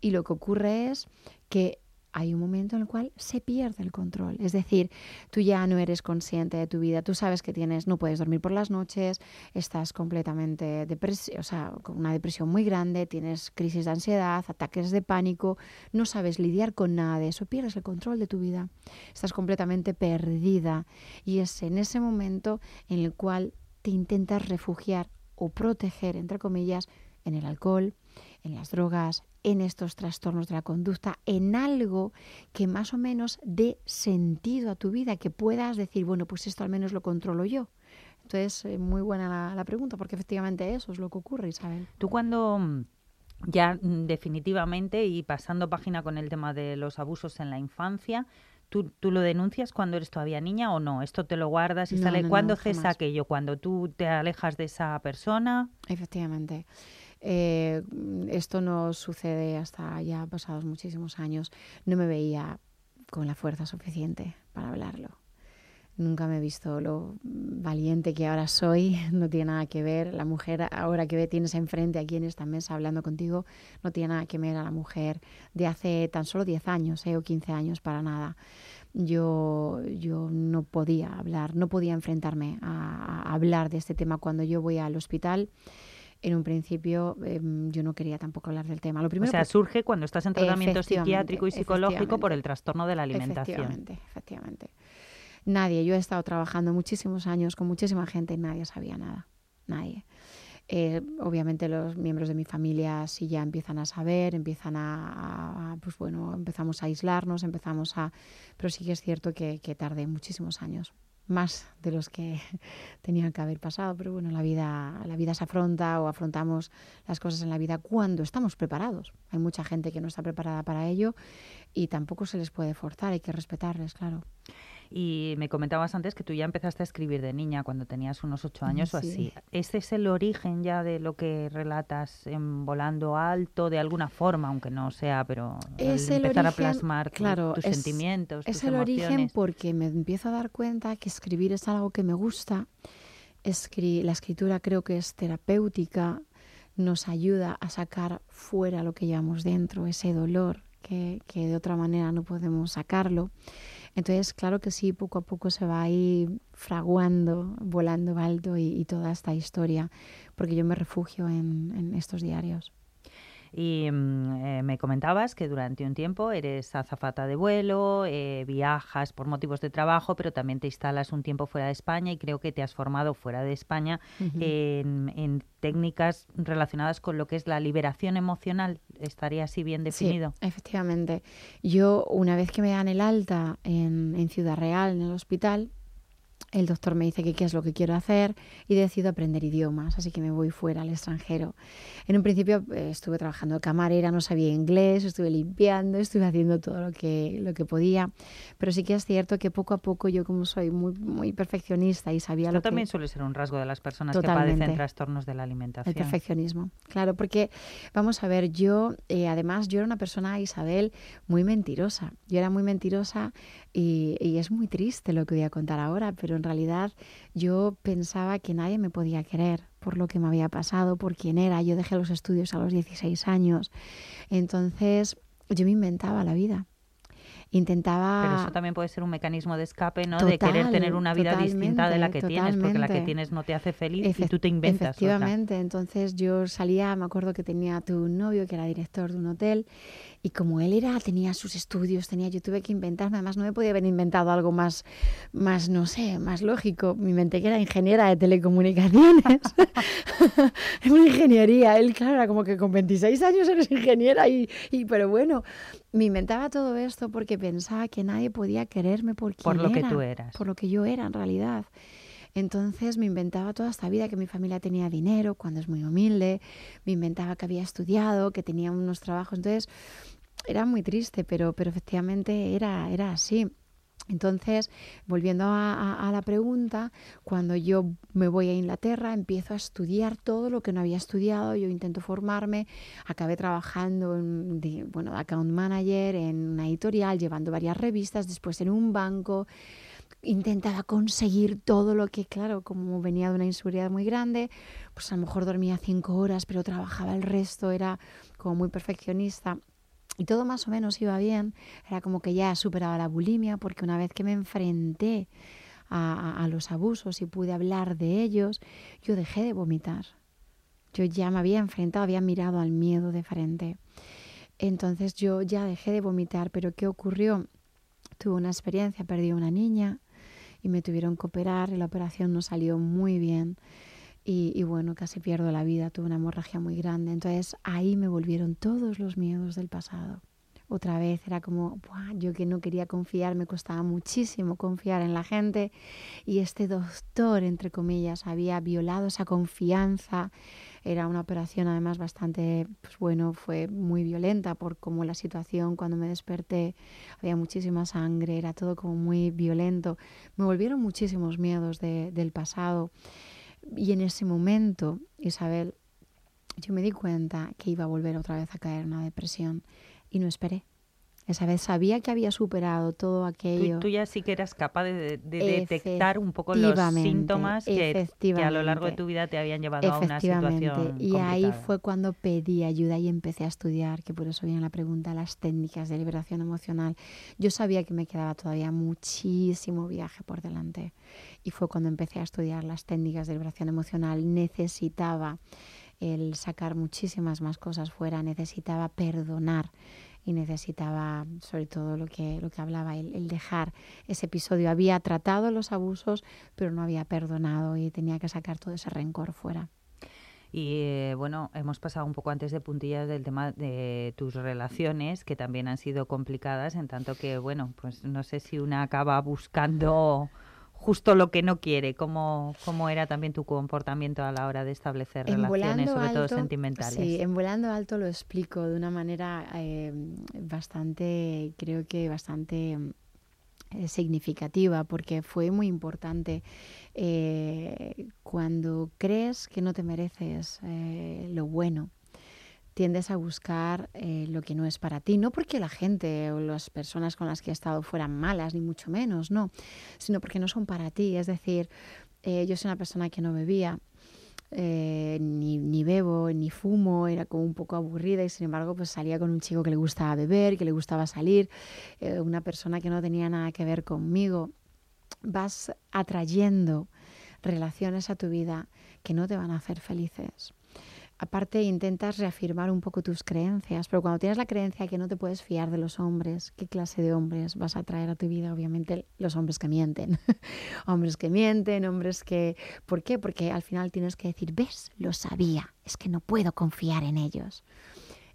y lo que ocurre es que hay un momento en el cual se pierde el control. Es decir, tú ya no eres consciente de tu vida, tú sabes que tienes, no puedes dormir por las noches, estás completamente o sea, con una depresión muy grande, tienes crisis de ansiedad, ataques de pánico, no sabes lidiar con nada de eso, pierdes el control de tu vida, estás completamente perdida y es en ese momento en el cual te intentas refugiar o proteger, entre comillas, en el alcohol, en las drogas, en estos trastornos de la conducta, en algo que más o menos dé sentido a tu vida, que puedas decir, bueno, pues esto al menos lo controlo yo. Entonces, eh, muy buena la, la pregunta, porque efectivamente eso es lo que ocurre, Isabel. Tú cuando mm, ya mm, definitivamente y pasando página con el tema de los abusos en la infancia, ¿tú, tú lo denuncias cuando eres todavía niña o no? ¿Esto te lo guardas y No, sale? no, no, ¿Cuándo cesa jamás. aquello? ¿Cuando tú te alejas de esa persona? Efectivamente. Eh, esto no sucede hasta ya pasados muchísimos años. No me veía con la fuerza suficiente para hablarlo. Nunca me he visto lo valiente que ahora soy, no tiene nada que ver. La mujer ahora que tienes enfrente aquí en esta mesa hablando contigo, no tiene nada que ver a la mujer de hace tan solo 10 años eh, o 15 años, para nada. Yo, yo no podía hablar, no podía enfrentarme a hablar de este tema cuando yo voy al hospital. En un principio em, yo no quería tampoco hablar del tema. Lo primero o sea, por- surge cuando estás en tratamiento psiquiátrico y psicológico por el trastorno de la alimentación. Efectivamente, efectivamente. Nadie, yo he estado trabajando muchísimos años con muchísima gente y nadie sabía nada, nadie. Eh, obviamente los miembros de mi familia sí ya empiezan a saber, empiezan a, pues bueno, empezamos a aislarnos, empezamos a, pero sí que es cierto que, que tardé muchísimos años, más de los que tenían que haber pasado, pero bueno, la vida, la vida se afronta o afrontamos las cosas en la vida cuando estamos preparados. Hay mucha gente que no está preparada para ello y tampoco se les puede forzar, hay que respetarles, claro. Y me comentabas antes que tú ya empezaste a escribir de niña cuando tenías unos ocho años o Sí. así. ¿Ese es el origen ya de lo que relatas en Volando Alto, de alguna forma, aunque no sea, pero Es el empezar a plasmar claro, tus es- sentimientos, Es tus el origen porque me empiezo a dar cuenta que escribir es algo que me gusta. Escri- la escritura creo que es terapéutica, nos ayuda a sacar fuera lo que llevamos dentro, ese dolor que, que de otra manera no podemos sacarlo. Entonces, claro que sí, poco a poco se va ahí fraguando, volando alto y, y toda esta historia, porque yo me refugio en, en estos diarios. Y mm, eh, me comentabas que durante un tiempo eres azafata de vuelo, eh, viajas por motivos de trabajo, pero también te instalas un tiempo fuera de España y creo que te has formado fuera de España en técnicas relacionadas con lo que es la liberación emocional. ¿Estaría así bien definido? Sí, efectivamente. Yo, una vez que me dan el alta en, en Ciudad Real, en el hospital, el doctor me dice que qué es lo que quiero hacer y decido aprender idiomas, así que me voy fuera al extranjero. En un principio eh, estuve trabajando de camarera, no sabía inglés, estuve limpiando, estuve haciendo todo lo que, lo que podía, pero sí que es cierto que poco a poco yo como soy muy, muy perfeccionista y sabía Esto lo que... también suele ser un rasgo de las personas que padecen trastornos de la El alimentación. perfeccionismo, claro, porque vamos a ver, yo eh, además yo era una persona, Isabel, muy mentirosa. Yo era muy mentirosa y, y es muy triste lo que voy a contar ahora, pero en realidad yo pensaba que nadie me podía querer por lo que me había pasado, por quién era. Yo dejé los estudios a los 16 años, entonces yo me inventaba la vida. Intentaba... Pero eso también puede ser un mecanismo de escape, ¿no? de querer tener una vida distinta de la que totalmente, tienes, porque la que tienes no te hace feliz y tú te inventas otra. Efectivamente, entonces yo salía, me acuerdo que tenía tu novio que era director de un hotel y como él era, tenía sus estudios, tenía, yo tuve que inventarme, además no me podía haber inventado algo más, más no sé, más lógico. Me inventé que era ingeniera de telecomunicaciones, es una ingeniería. Él, claro, era como que con 26 años eres ingeniera y, y pero bueno, me inventaba todo esto porque pensaba que nadie podía quererme por Por quien lo que era, tú eras. por lo que yo era en realidad. Entonces me inventaba toda esta vida que mi familia tenía dinero cuando es muy humilde, me inventaba que había estudiado, que tenía unos trabajos, entonces era muy triste, pero, pero efectivamente era, era así. Entonces, volviendo a, la pregunta, cuando yo me voy a Inglaterra, empiezo a estudiar todo lo que no había estudiado, yo intento formarme, acabé trabajando en, de, bueno, account manager en una editorial, llevando varias revistas, después en un banco, intentaba conseguir todo lo que, claro, como venía de una inseguridad muy grande, pues a lo mejor dormía cinco horas, pero trabajaba el resto, era como muy perfeccionista. Y todo más o menos iba bien, era como que ya superaba la bulimia, porque una vez que me enfrenté a, a- a los abusos y pude hablar de ellos, yo dejé de vomitar. Yo ya me había enfrentado, había mirado al miedo de frente. Entonces yo ya dejé de vomitar, pero ¿qué ocurrió? Tuve una experiencia, perdí a una niña y me tuvieron que operar y la operación no salió muy bien. Y, bueno, casi pierdo la vida, tuve una hemorragia muy grande. Entonces ahí me volvieron todos los miedos del pasado. Otra vez era como, "Buah, yo que no quería confiar, me costaba muchísimo confiar en la gente y este doctor, entre comillas, había violado esa confianza. Era una operación además bastante, pues bueno, fue muy violenta por como la situación cuando me desperté, había muchísima sangre, era todo como muy violento. Me volvieron muchísimos miedos de- del pasado. Y en ese momento, Isabel, yo me di cuenta que iba a volver otra vez a caer en una depresión y no esperé. Esa vez sabía que había superado todo Tú, aquello. tú ya sí que eras capaz de, de detectar un poco los síntomas que, que a lo largo de tu vida te habían llevado a una situación Y ahí fue cuando pedí ayuda y empecé a estudiar, que por eso viene la pregunta, las técnicas de liberación emocional. Yo sabía que me quedaba todavía muchísimo viaje por delante. Y fue cuando empecé a estudiar las técnicas de liberación emocional. Necesitaba el sacar muchísimas más cosas fuera, necesitaba perdonar y necesitaba sobre todo lo que, lo que hablaba, el, el dejar ese episodio. Había tratado los abusos, pero no había perdonado y tenía que sacar todo ese rencor fuera. Y eh, bueno, hemos pasado un poco antes de puntillas del tema de tus relaciones, que también han sido complicadas, en tanto que, bueno, pues no sé si una acaba buscando justo lo que no quiere. ¿Cómo, cómo era también tu comportamiento a la hora de establecer En relaciones, sobre todo sentimentales? Sí, en Volando Alto lo explico de una manera eh, bastante, creo que bastante eh, significativa, porque fue muy importante. Eh, cuando crees que no te mereces eh, lo bueno, tiendes a buscar eh, lo que no es para ti, no porque la gente o las personas con las que he estado fueran malas, ni mucho menos, no, sino porque no son para ti. Es decir, eh, yo soy una persona que no bebía, eh, ni, ni bebo, ni fumo, era como un poco aburrida y sin embargo pues salía con un chico que le gustaba beber, que le gustaba salir, una persona que no tenía nada que ver conmigo. Vas atrayendo relaciones a tu vida que no te van a hacer felices. Aparte, intentas reafirmar un poco tus creencias, pero cuando tienes la creencia que no te puedes fiar de los hombres, ¿qué clase de hombres vas a traer a tu vida? Obviamente los hombres que mienten. hombres que mienten, hombres que... ¿Por qué? Porque al final tienes que decir, ves, lo sabía, es que no puedo confiar en ellos.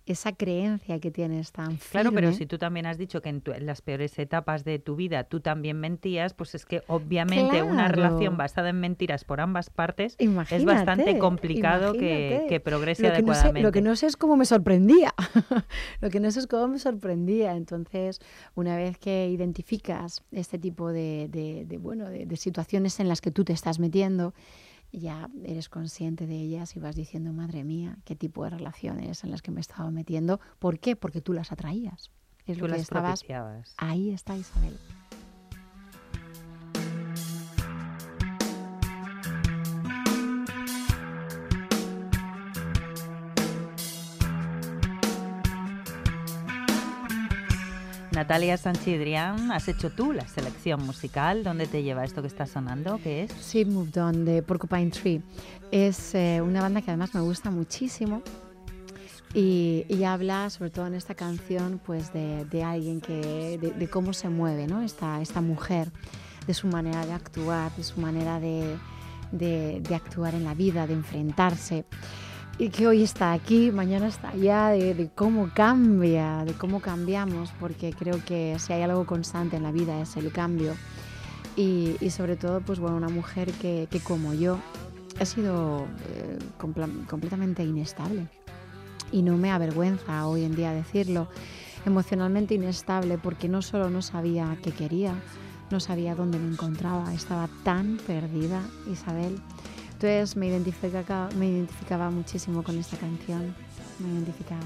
Esa creencia que tienes tan firme... Claro, pero si tú también has dicho que en, tu- en las peores etapas de tu vida tú también mentías, pues es que obviamente una relación basada en mentiras por ambas partes es bastante complicado que, que progrese lo que, no sé, adecuadamente. lo que no sé es cómo me sorprendía. lo que no sé es cómo me sorprendía. Entonces, una vez que identificas este tipo de, de- de, bueno, de, de situaciones en las que tú te estás metiendo, ya eres consciente de ellas y vas diciendo, madre mía, qué tipo de relaciones en las que me estaba metiendo. ¿Por qué? Porque tú las atraías. Es tú lo que las estabas. Ahí está Isabel. Natalia Sanchidrián, has hecho tú la selección musical. ¿Dónde te lleva esto que está sonando? ¿Qué es? Sí, Moved On de Porcupine Tree. Es eh, una banda que además me gusta muchísimo y, y habla, sobre todo en esta canción, pues de, de alguien que, de, de cómo se mueve, ¿no? Esta, esta mujer, de su manera de actuar, de su manera de, de actuar en la vida, de enfrentarse y que hoy está aquí, mañana está allá, de, de, cómo cambia, de cómo cambiamos, porque creo que si hay algo constante en la vida es el cambio. Y, y sobre todo, pues bueno, una mujer que, que como yo ha sido eh, compl completamente inestable. Y no me avergüenza hoy en día decirlo, emocionalmente inestable, porque no solo no sabía qué quería, no sabía dónde me encontraba, estaba tan perdida, Isabel. Entonces me identificaba, me identificaba muchísimo con esta canción, me identificaba.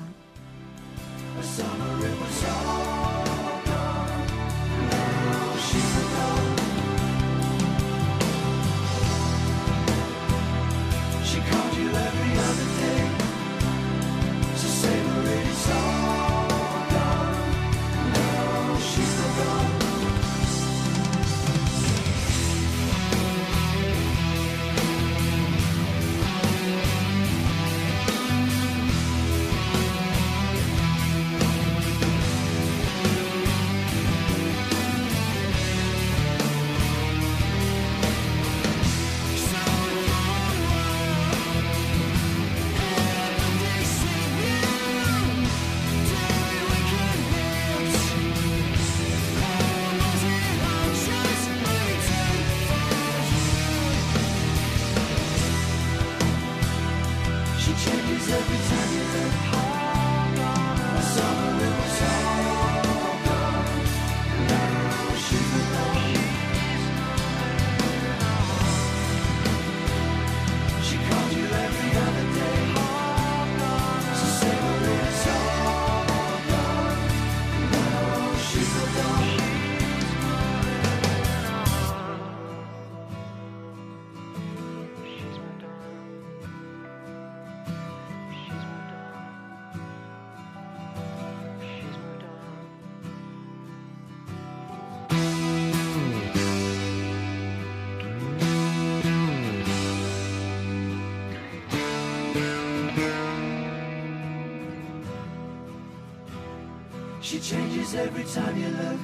She changes every time you look.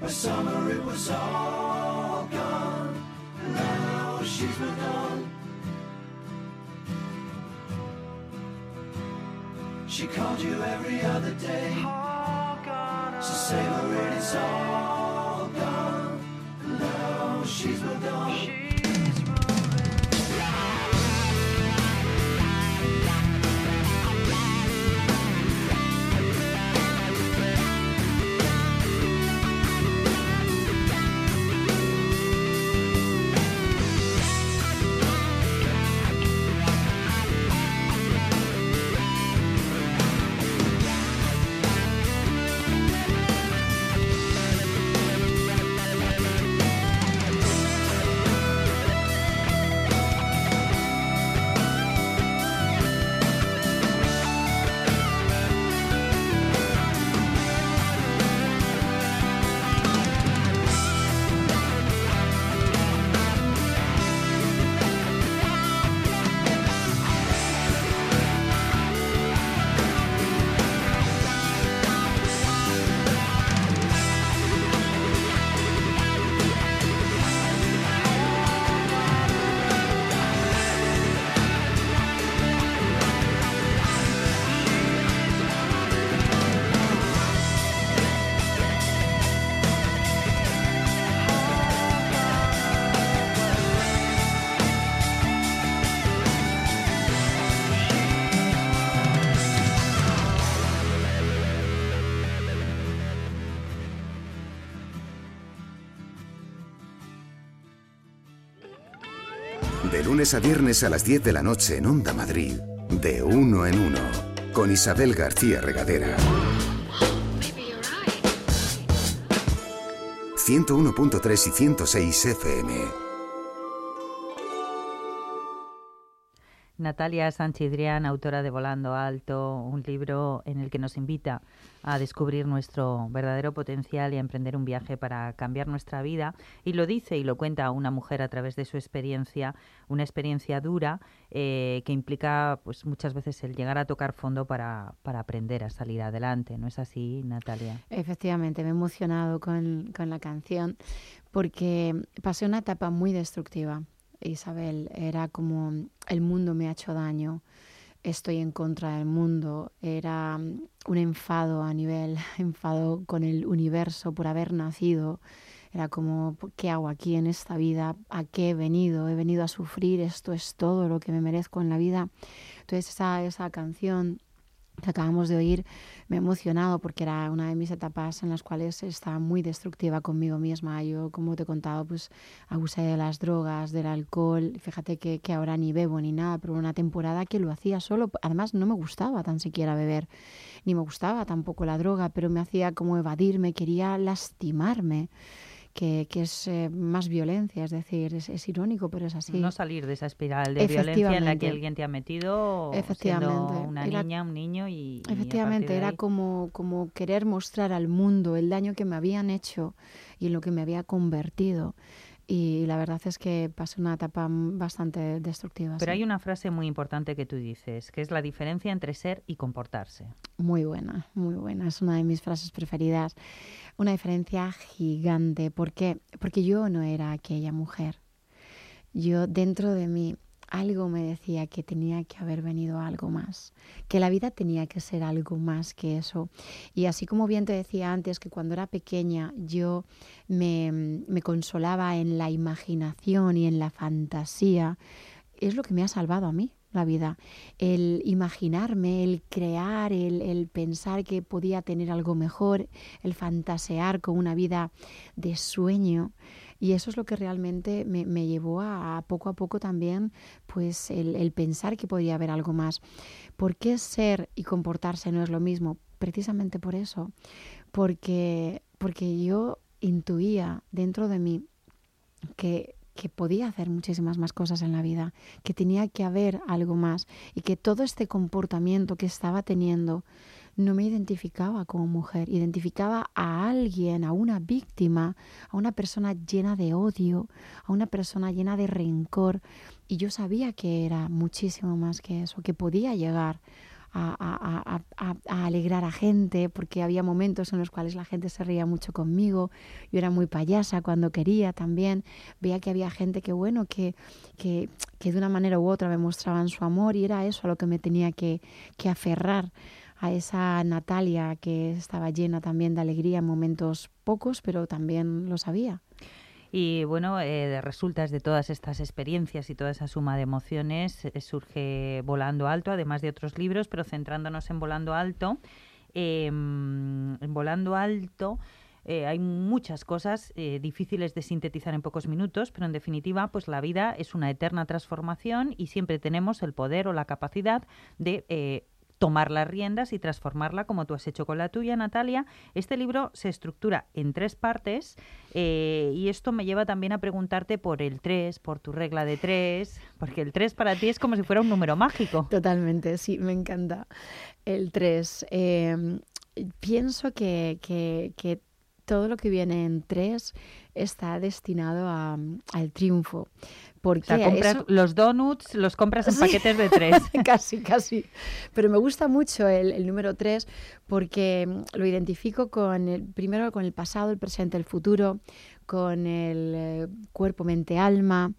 By summer it was all gone. Now she's moved on. She called you every other day. So savor it, it's all gone. Now she's moved on. De lunes a viernes a las 10 de la noche en Onda Madrid, de uno en uno, con Isabel García Regadera. 101.3 y 106 FM. Natalia Sanchidrián, autora de Volando Alto, un libro en el que nos invita a descubrir nuestro verdadero potencial y a emprender un viaje para cambiar nuestra vida. Y lo dice y lo cuenta una mujer a través de su experiencia, una experiencia dura eh, que implica pues muchas veces el llegar a tocar fondo para, para aprender a salir adelante. ¿No es así, Natalia? Efectivamente, me he emocionado con, con la canción porque pasé una etapa muy destructiva. Isabel, era como el mundo me ha hecho daño, estoy en contra del mundo, era mm, un enfado a nivel, enfado con el universo por haber nacido, era como, ¿qué hago aquí en esta vida? ¿A qué he venido? He venido a sufrir, esto es todo lo que me merezco en la vida. Entonces esa, esa canción que acabamos de oír me ha emocionado porque era una de mis etapas en las cuales estaba muy destructiva conmigo misma. Yo, como te he contado, pues abusé de las drogas, del alcohol. Fíjate que, que ahora ni bebo ni nada, pero una temporada que lo hacía solo. Además, no me gustaba tan siquiera beber, ni me gustaba tampoco la droga, pero me hacía como evadirme, quería lastimarme que, que es eh, más violencia, es decir, es, es irónico, pero es así. No salir de esa espiral de violencia en la que alguien te ha metido siendo Efectivamente. una Era- niña, un niño y... Efectivamente, era ahí- como, como querer mostrar al mundo el daño que me habían hecho y en lo que me había convertido. Y la verdad es que pasé una etapa bastante destructiva. Pero sí. hay una frase muy importante que tú dices, que es la diferencia entre ser y comportarse. Muy buena, muy buena. Es una de mis frases preferidas. Una diferencia gigante. ¿Por qué? Porque yo no era aquella mujer. Yo dentro de mí algo me decía que tenía que haber venido algo más, que la vida tenía que ser algo más que eso. Y así como bien te decía antes que cuando era pequeña yo me, me consolaba en la imaginación y en la fantasía, es lo que me ha salvado a mí la vida. El imaginarme, el crear, el, el pensar que podía tener algo mejor, el fantasear con una vida de sueño. Y eso es lo que realmente me, me llevó a, poco a poco también, pues el, el pensar que podía haber algo más. ¿Por qué ser y comportarse no es lo mismo? Precisamente por eso. Porque, porque yo intuía dentro de mí que, que podía hacer muchísimas más cosas en la vida, que tenía que haber algo más y que todo este comportamiento que estaba teniendo no me identificaba como mujer, identificaba a alguien, a una víctima, a una persona llena de odio, a una persona llena de rencor y yo sabía que era muchísimo más que eso, que podía llegar a, a- a- a- alegrar a gente, porque había momentos en los cuales la gente se reía mucho conmigo, yo era muy payasa cuando quería también, veía que había gente que, bueno, que, que, que de una manera u otra me mostraban su amor y era eso a lo que me tenía que, que aferrar, a esa Natalia que estaba llena también de alegría en momentos pocos, pero también lo sabía. Y bueno, eh, de resultas de todas estas experiencias y toda esa suma de emociones, eh, surge Volando Alto, además de otros libros, pero centrándonos en Volando Alto. eh, en Volando Alto eh, hay muchas cosas eh, difíciles de sintetizar en pocos minutos, pero en definitiva, pues la vida es una eterna transformación y siempre tenemos el poder o la capacidad de tomar las riendas y transformarla como tú has hecho con la tuya, Natalia. Este libro se estructura en tres partes eh, y esto me lleva también a preguntarte por el 3, por tu regla de 3, porque el 3 para ti es como si fuera un número mágico. Totalmente, sí, me encanta. El 3. pienso que, que- que todo lo que viene en 3 está destinado a- al triunfo. O Porque sea, compras eso- los donuts, los compras en Sí. paquetes de 3. casi, casi. Pero me gusta mucho el, el número 3 porque mm, lo identifico con el, primero con el pasado, el presente, el futuro, con el eh, cuerpo, mente, alma,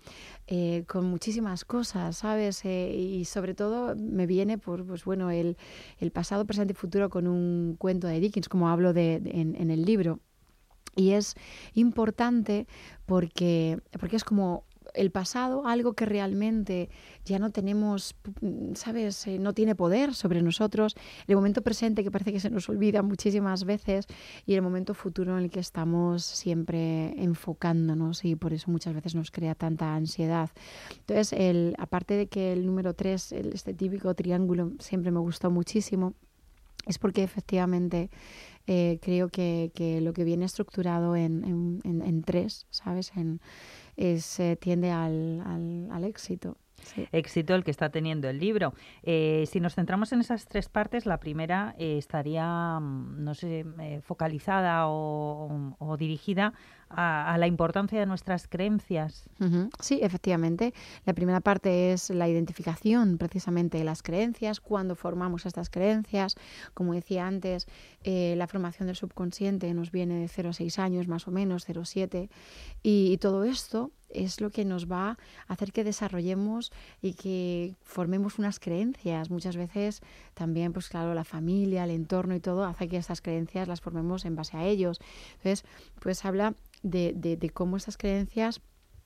eh, con muchísimas cosas, ¿sabes? Eh, y sobre todo me viene por, pues bueno, el, el pasado, presente y futuro con un cuento de Dickens, como hablo de, de- en, en el libro. Y es importante porque, porque es como el pasado, algo que realmente ya no tenemos, mm, ¿sabes? Eh, no tiene poder sobre nosotros. El momento presente que parece que se nos olvida muchísimas veces y el momento futuro en el que estamos siempre enfocándonos y por eso muchas veces nos crea tanta ansiedad. Entonces, el, aparte de que el número 3, este típico triángulo, siempre me gustó muchísimo, es porque efectivamente eh, creo que, que lo que viene estructurado en, en, tres, ¿sabes? Es, eh, tiende al, al, éxito. Éxito el que está teniendo el libro. Eh, si nos centramos en esas tres partes, la primera eh, estaría, mm, no sé, focalizada o, o dirigida a, a la importancia de nuestras creencias. Ujú, Sí, efectivamente. La primera parte es la identificación precisamente de las creencias, cuando formamos estas creencias. Como decía antes, eh, la formación del subconsciente nos viene de 0 a 6 años más o menos, 0 a 7. Y, y todo esto es lo que nos va a hacer que desarrollemos y que formemos unas creencias. Muchas veces también, pues claro, la familia, el entorno y todo hace que estas creencias las formemos en base a ellos. Entonces, pues habla de, de- de cómo estas creencias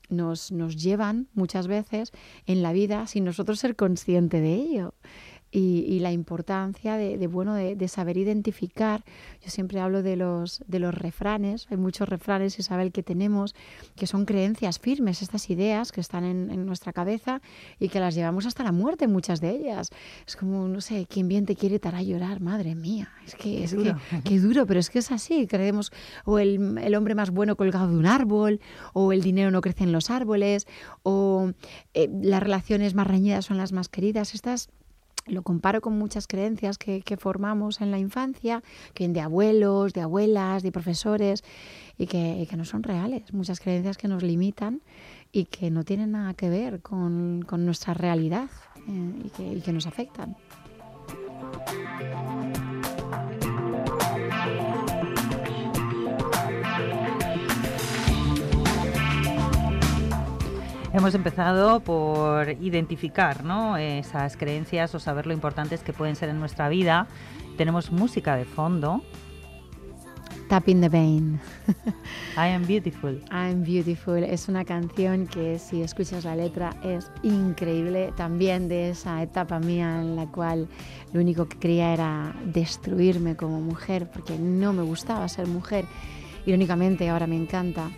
nos, nos llevan muchas veces en la vida sin nosotros ser consciente de ello. Y, y la importancia de, de, bueno de, de saber identificar. Yo siempre hablo de los, de los refranes. Hay muchos refranes, Isabel, que tenemos, que son creencias firmes, estas ideas que están en, en nuestra cabeza y que las llevamos hasta la muerte, muchas de ellas. Es como, no sé, quien bien te quiere te hará llorar, madre mía. Es que es duro. que, qué duro, pero es que es así. Creemos, o el, el hombre más bueno colgado de un árbol, o el dinero no crece en los árboles, o eh, las relaciones más reñidas son las más queridas. Estas lo comparo con muchas creencias que, formamos en la infancia, que de abuelos, de abuelas, de profesores, y que, no son reales. Muchas creencias que nos limitan y que no tienen nada que ver con, nuestra realidad eh, y que nos afectan. Hemos empezado por identificar ¿no? esas creencias o saber lo importantes que pueden ser en nuestra vida. Tenemos música de fondo. Tapping the Vein. I am beautiful. I'm Beautiful es una canción que si escuchas la letra es increíble, también de esa etapa mía en la cual lo único que quería era destruirme como mujer porque no me gustaba ser mujer. Irónicamente ahora me encanta.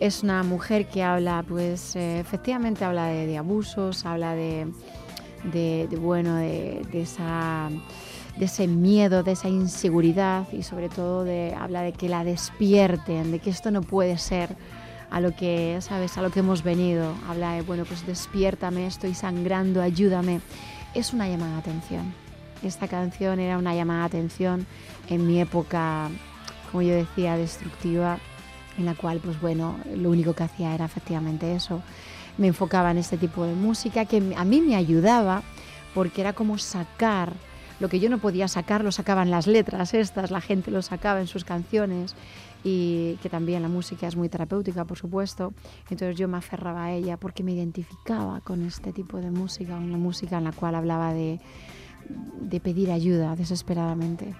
Es una mujer que habla, pues eh, efectivamente habla de, abusos, habla de, de, bueno, de, esa de ese miedo, de esa inseguridad y sobre todo habla de que la despierten, de que esto no puede ser a lo que, sabes, a lo que hemos venido. Habla de, bueno, pues despiértame, estoy sangrando, ayúdame. Es una llamada de atención. Esta canción era una llamada de atención en mi época, como yo decía, destructiva, en la cual, pues bueno, lo único que hacía era efectivamente eso. Me enfocaba en este tipo de música que a mí me ayudaba porque era como sacar lo que yo no podía sacar lo sacaban las letras estas, la gente lo sacaba en sus canciones y que también la música es muy terapéutica, por supuesto. Entonces yo me aferraba a ella porque me identificaba con este tipo de música, una música en la cual hablaba de, de pedir ayuda desesperadamente.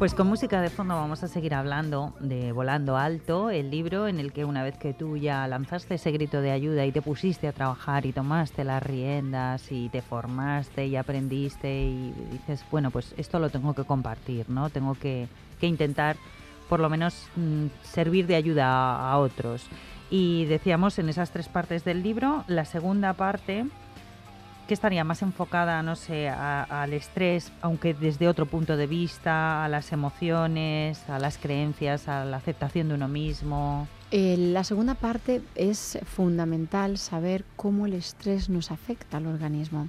Pues con música de fondo vamos a seguir hablando de Volando Alto, el libro en el que una vez que tú ya lanzaste ese grito de ayuda y te pusiste a trabajar y tomaste las riendas y te formaste y aprendiste y dices, bueno, pues esto lo tengo que compartir, ¿no? Tengo que, que intentar por lo menos mm, servir de ayuda a, a otros. Y decíamos en esas tres partes del libro, la segunda parte que estaría más enfocada, no sé, al estrés, aunque desde otro punto de vista, a las emociones, a las creencias, a la aceptación de uno mismo. Eh, la segunda parte es fundamental saber cómo el estrés nos afecta al organismo.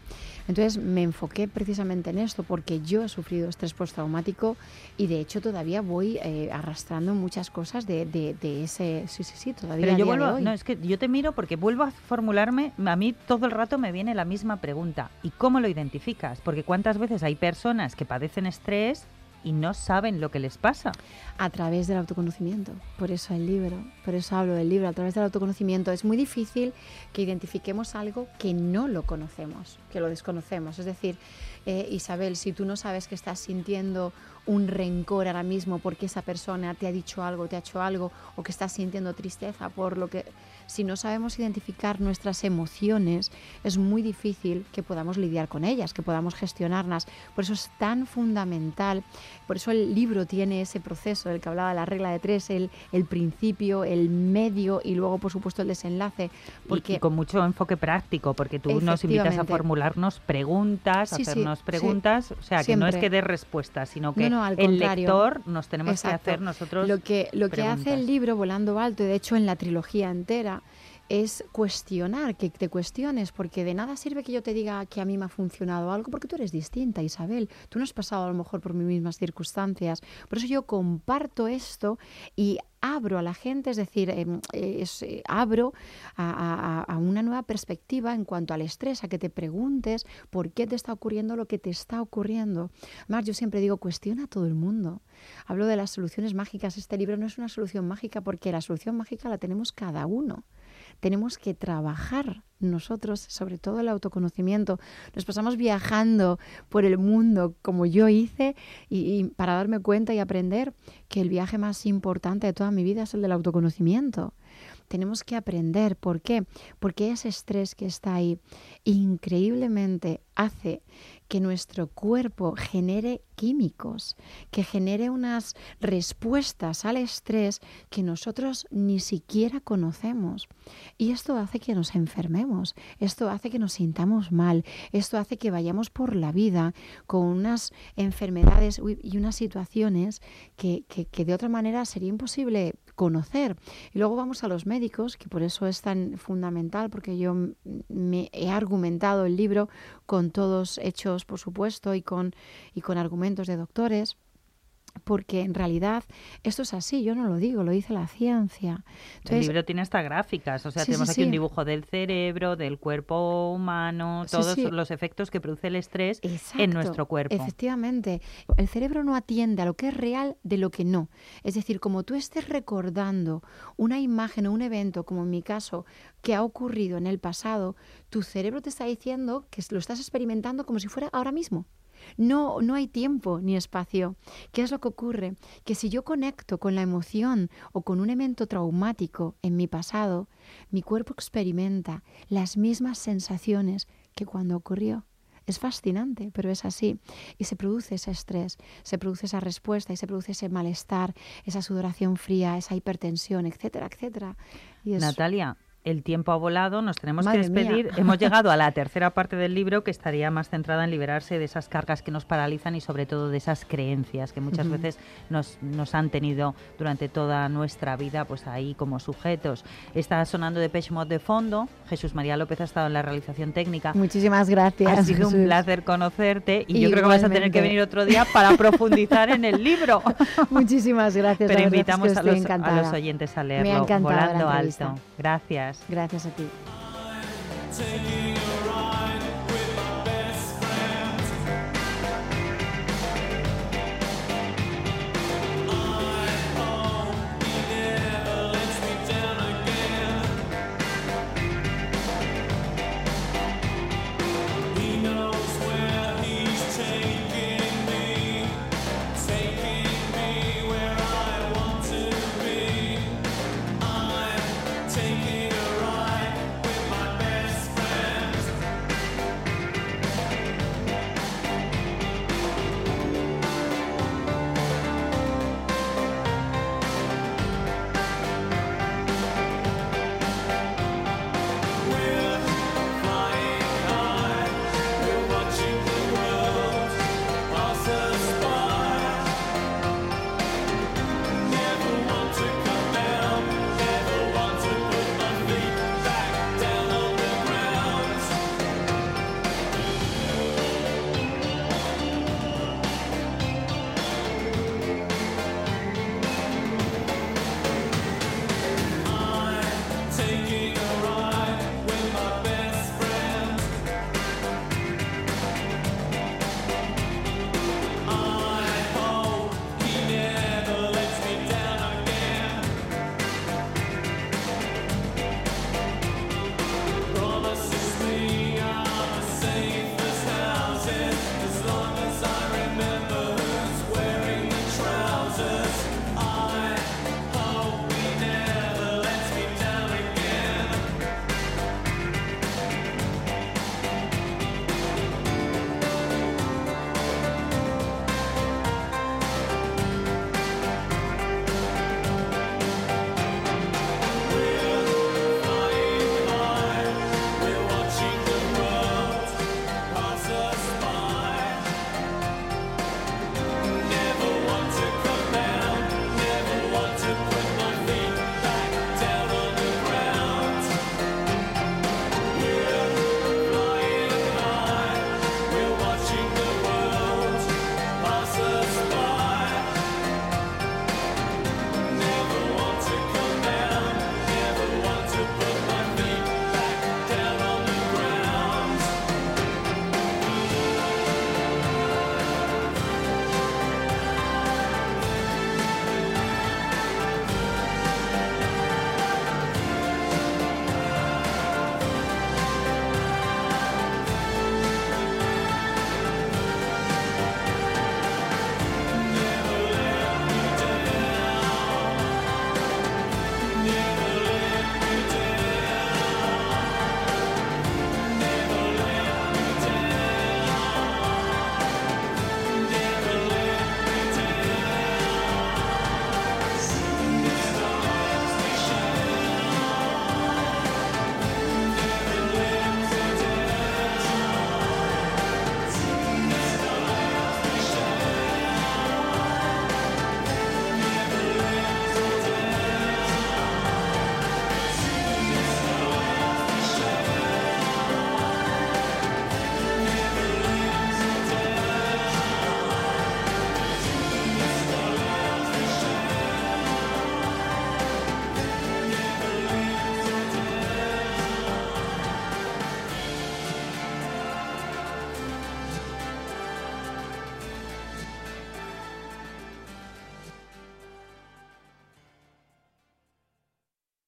Entonces me enfoqué precisamente en esto porque yo he sufrido estrés postraumático y de hecho todavía voy eh, arrastrando muchas cosas de, de- de ese... Sí, sí, sí, todavía Pero yo de hoy. no, es que yo te miro porque vuelvo a formularme, a mí todo el rato me viene la misma pregunta. ¿Y cómo lo identificas? Porque cuántas veces hay personas que padecen estrés y no saben lo que les pasa. a través del autoconocimiento. Por eso el libro, por eso hablo del libro, a través del autoconocimiento. Es muy difícil que identifiquemos algo que no lo conocemos, que lo desconocemos. Es decir, eh, Isabel, si tú no sabes que estás sintiendo un rencor ahora mismo porque esa persona te ha dicho algo, te ha hecho algo, o que estás sintiendo tristeza por lo que... Si no sabemos identificar nuestras emociones, es muy difícil que podamos lidiar con ellas, que podamos gestionarlas. Por eso es tan fundamental, por eso el libro tiene ese proceso del que hablaba la regla de tres, el, el principio, el medio y luego, por supuesto, el desenlace. Y- Porque y, con mucho enfoque práctico, porque tú nos invitas a formularnos preguntas, Sí, hacernos sí, preguntas, o sea, que no es que dé respuestas, sino que No, no, al el lector nos tenemos Exacto. que hacer nosotros Lo que, lo que hace el libro Volando Alto, y de hecho en la trilogía entera, es cuestionar, que te cuestiones, porque de nada sirve que yo te diga que a mí me ha funcionado algo, porque tú eres distinta, Isabel. Tú no has pasado a lo mejor por mis mismas circunstancias. Por eso yo comparto esto y abro a la gente, es decir, em, eh, abro a, una nueva perspectiva en cuanto al estrés, a que te preguntes por qué te está ocurriendo lo que te está ocurriendo. Además, yo siempre digo, cuestiona a todo el mundo. Hablo de las soluciones mágicas. Este libro no es una solución mágica porque la solución mágica la tenemos cada uno. Tenemos que trabajar nosotros, sobre todo el autoconocimiento. Nos pasamos viajando por el mundo como yo hice y, para darme cuenta y aprender que el viaje más importante de toda mi vida es el del autoconocimiento. Tenemos que aprender. ¿Por qué? Porque ese estrés que está ahí increíblemente hace que nuestro cuerpo genere químicos, que genere unas respuestas al estrés que nosotros ni siquiera conocemos. Y esto hace que nos enfermemos, esto hace que nos sintamos mal, esto hace que vayamos por la vida con unas enfermedades y unas situaciones que, que- que de otra manera sería imposible conocer. Y luego vamos a los médicos, que por eso es tan fundamental, porque yo me he argumentado el libro con todos hechos, por supuesto, y con, y con argumentos de doctores. Porque en realidad esto es así, yo no lo digo, lo dice la ciencia. El Entonces, libro tiene hasta gráficas, o sea, Sí, tenemos sí, aquí un dibujo del cerebro, del cuerpo humano, todos los efectos que produce el estrés en nuestro cuerpo. Efectivamente, el cerebro no atiende a lo que es real de lo que no. Es decir, como tú estés recordando una imagen o un evento, como en mi caso, que ha ocurrido en el pasado, tu cerebro te está diciendo que lo estás experimentando como si fuera ahora mismo. No, no hay tiempo ni espacio. ¿Qué es lo que ocurre? Que si yo conecto con la emoción o con un evento traumático en mi pasado, mi cuerpo experimenta las mismas sensaciones que cuando ocurrió. Es fascinante, pero es así. Y se produce ese estrés, se produce esa respuesta y se produce ese malestar, esa sudoración fría, esa hipertensión, etcétera, etcétera. Y es- Natalia, el tiempo ha volado, nos tenemos Madre que despedir. mía. Hemos llegado a la tercera parte del libro que estaría más centrada en liberarse de esas cargas que nos paralizan y sobre todo de esas creencias que muchas veces nos, nos han tenido durante toda nuestra vida pues ahí como sujetos. Está sonando de Mod de fondo, Jesús María López ha estado en la realización técnica. Muchísimas gracias. Ha sido un placer conocerte y yo creo que vas a tener que venir otro día para profundizar en el libro. Muchísimas gracias. Pero verdad es que invitamos a los, a los oyentes a leerlo, volando alto. Gracias. Gracias a ti.